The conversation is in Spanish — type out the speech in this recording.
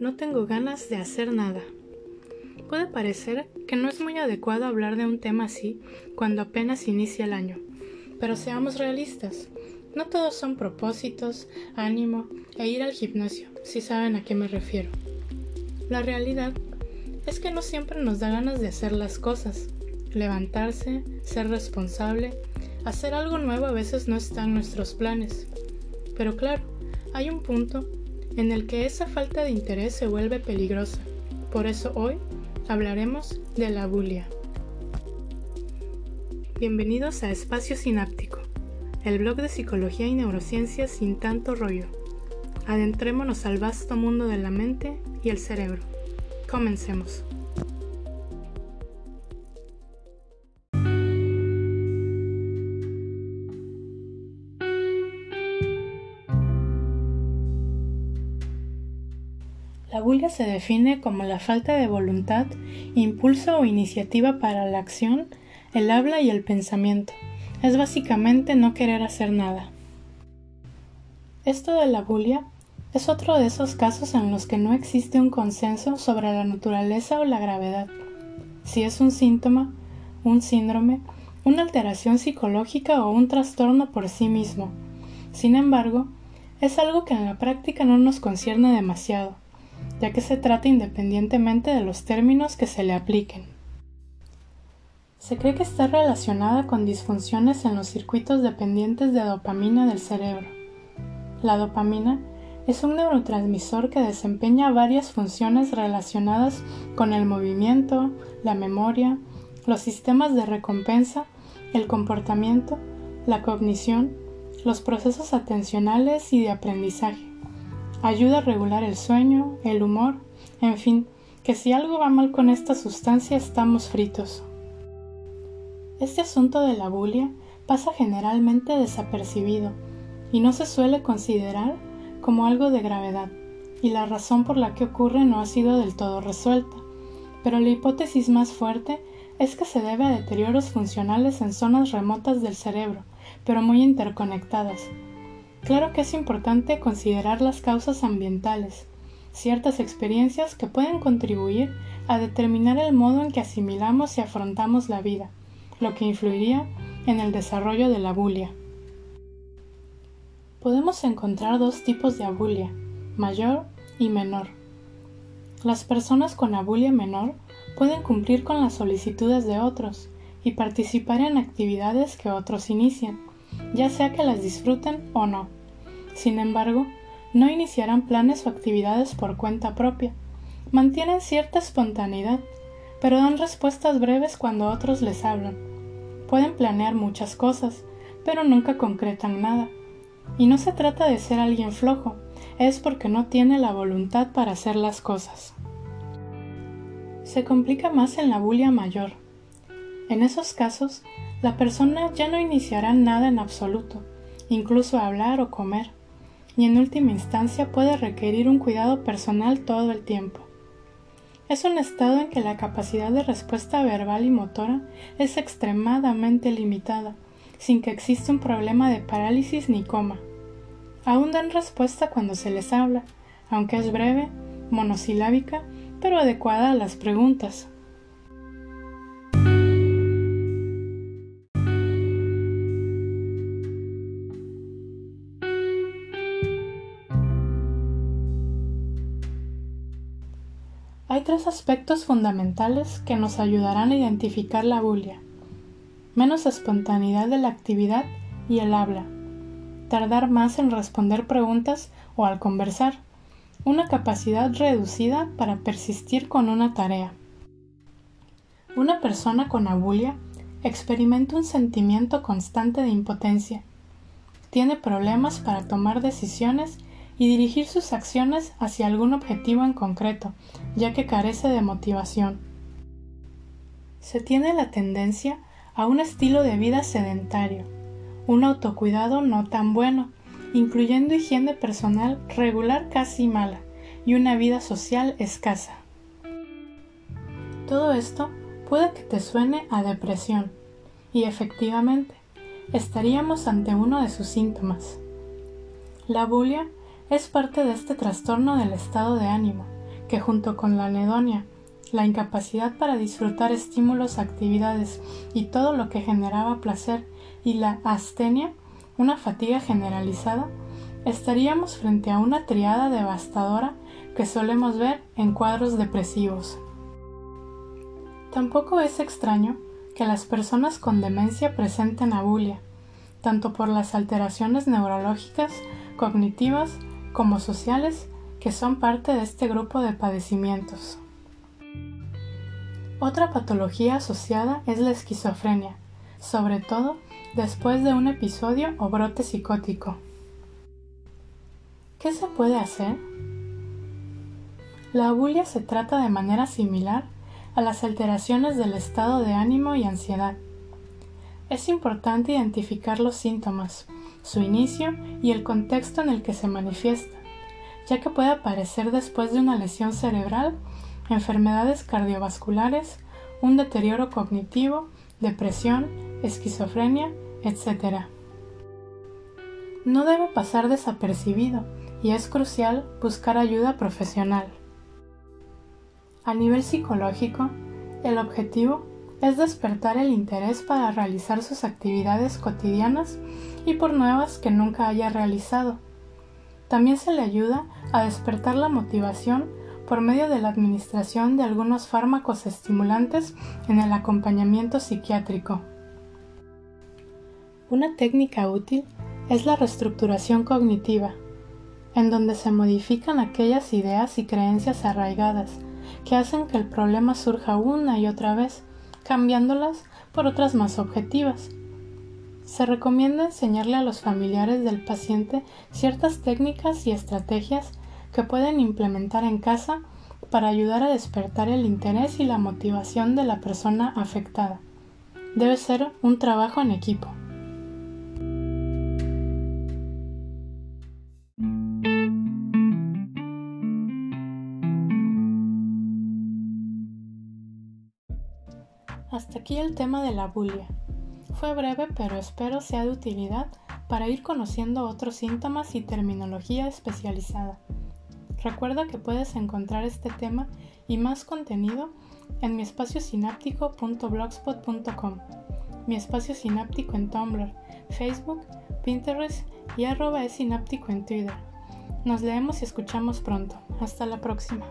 No tengo ganas de hacer nada. Puede parecer que no es muy adecuado hablar de un tema así cuando apenas inicia el año, pero seamos realistas. No todos son propósitos, ánimo e ir al gimnasio, si saben a qué me refiero. La realidad es que no siempre nos da ganas de hacer las cosas. Levantarse, ser responsable, hacer algo nuevo a veces no está en nuestros planes. Pero claro, hay un punto en el que esa falta de interés se vuelve peligrosa. Por eso hoy hablaremos de la bulia. Bienvenidos a Espacio Sináptico, el blog de psicología y neurociencia sin tanto rollo. Adentrémonos al vasto mundo de la mente y el cerebro. Comencemos. La bulia se define como la falta de voluntad, impulso o iniciativa para la acción, el habla y el pensamiento. Es básicamente no querer hacer nada. Esto de la bulia es otro de esos casos en los que no existe un consenso sobre la naturaleza o la gravedad. Si es un síntoma, un síndrome, una alteración psicológica o un trastorno por sí mismo. Sin embargo, es algo que en la práctica no nos concierne demasiado ya que se trata independientemente de los términos que se le apliquen. Se cree que está relacionada con disfunciones en los circuitos dependientes de dopamina del cerebro. La dopamina es un neurotransmisor que desempeña varias funciones relacionadas con el movimiento, la memoria, los sistemas de recompensa, el comportamiento, la cognición, los procesos atencionales y de aprendizaje ayuda a regular el sueño, el humor, en fin, que si algo va mal con esta sustancia estamos fritos. Este asunto de la bulia pasa generalmente desapercibido y no se suele considerar como algo de gravedad, y la razón por la que ocurre no ha sido del todo resuelta, pero la hipótesis más fuerte es que se debe a deterioros funcionales en zonas remotas del cerebro, pero muy interconectadas, Claro que es importante considerar las causas ambientales, ciertas experiencias que pueden contribuir a determinar el modo en que asimilamos y afrontamos la vida, lo que influiría en el desarrollo de la bulia. Podemos encontrar dos tipos de abulia, mayor y menor. Las personas con abulia menor pueden cumplir con las solicitudes de otros y participar en actividades que otros inician, ya sea que las disfruten o no. Sin embargo, no iniciarán planes o actividades por cuenta propia. Mantienen cierta espontaneidad, pero dan respuestas breves cuando otros les hablan. Pueden planear muchas cosas, pero nunca concretan nada. Y no se trata de ser alguien flojo, es porque no tiene la voluntad para hacer las cosas. Se complica más en la bulia mayor. En esos casos, la persona ya no iniciará nada en absoluto, incluso hablar o comer, y en última instancia puede requerir un cuidado personal todo el tiempo. Es un estado en que la capacidad de respuesta verbal y motora es extremadamente limitada, sin que exista un problema de parálisis ni coma. Aún dan respuesta cuando se les habla, aunque es breve, monosilábica, pero adecuada a las preguntas. Hay tres aspectos fundamentales que nos ayudarán a identificar la bulia. Menos espontaneidad de la actividad y el habla. Tardar más en responder preguntas o al conversar. Una capacidad reducida para persistir con una tarea. Una persona con abulia experimenta un sentimiento constante de impotencia. Tiene problemas para tomar decisiones y dirigir sus acciones hacia algún objetivo en concreto, ya que carece de motivación. Se tiene la tendencia a un estilo de vida sedentario, un autocuidado no tan bueno, incluyendo higiene personal regular casi mala y una vida social escasa. Todo esto puede que te suene a depresión, y efectivamente, estaríamos ante uno de sus síntomas. La bulia es parte de este trastorno del estado de ánimo, que junto con la anedonia, la incapacidad para disfrutar estímulos, actividades y todo lo que generaba placer y la astenia, una fatiga generalizada, estaríamos frente a una triada devastadora que solemos ver en cuadros depresivos. Tampoco es extraño que las personas con demencia presenten abulia, tanto por las alteraciones neurológicas, cognitivas como sociales que son parte de este grupo de padecimientos. Otra patología asociada es la esquizofrenia, sobre todo después de un episodio o brote psicótico. ¿Qué se puede hacer? La abulia se trata de manera similar a las alteraciones del estado de ánimo y ansiedad. Es importante identificar los síntomas, su inicio y el contexto en el que se manifiesta, ya que puede aparecer después de una lesión cerebral, enfermedades cardiovasculares, un deterioro cognitivo, depresión, esquizofrenia, etc. No debe pasar desapercibido y es crucial buscar ayuda profesional. A nivel psicológico, el objetivo es despertar el interés para realizar sus actividades cotidianas y por nuevas que nunca haya realizado. También se le ayuda a despertar la motivación por medio de la administración de algunos fármacos estimulantes en el acompañamiento psiquiátrico. Una técnica útil es la reestructuración cognitiva, en donde se modifican aquellas ideas y creencias arraigadas que hacen que el problema surja una y otra vez, cambiándolas por otras más objetivas. Se recomienda enseñarle a los familiares del paciente ciertas técnicas y estrategias que pueden implementar en casa para ayudar a despertar el interés y la motivación de la persona afectada. Debe ser un trabajo en equipo. Hasta aquí el tema de la bulia. Fue breve pero espero sea de utilidad para ir conociendo otros síntomas y terminología especializada. Recuerda que puedes encontrar este tema y más contenido en mi espacio sináptico.blogspot.com, mi espacio sináptico en Tumblr, Facebook, Pinterest y arroba es sináptico en Twitter. Nos leemos y escuchamos pronto. Hasta la próxima.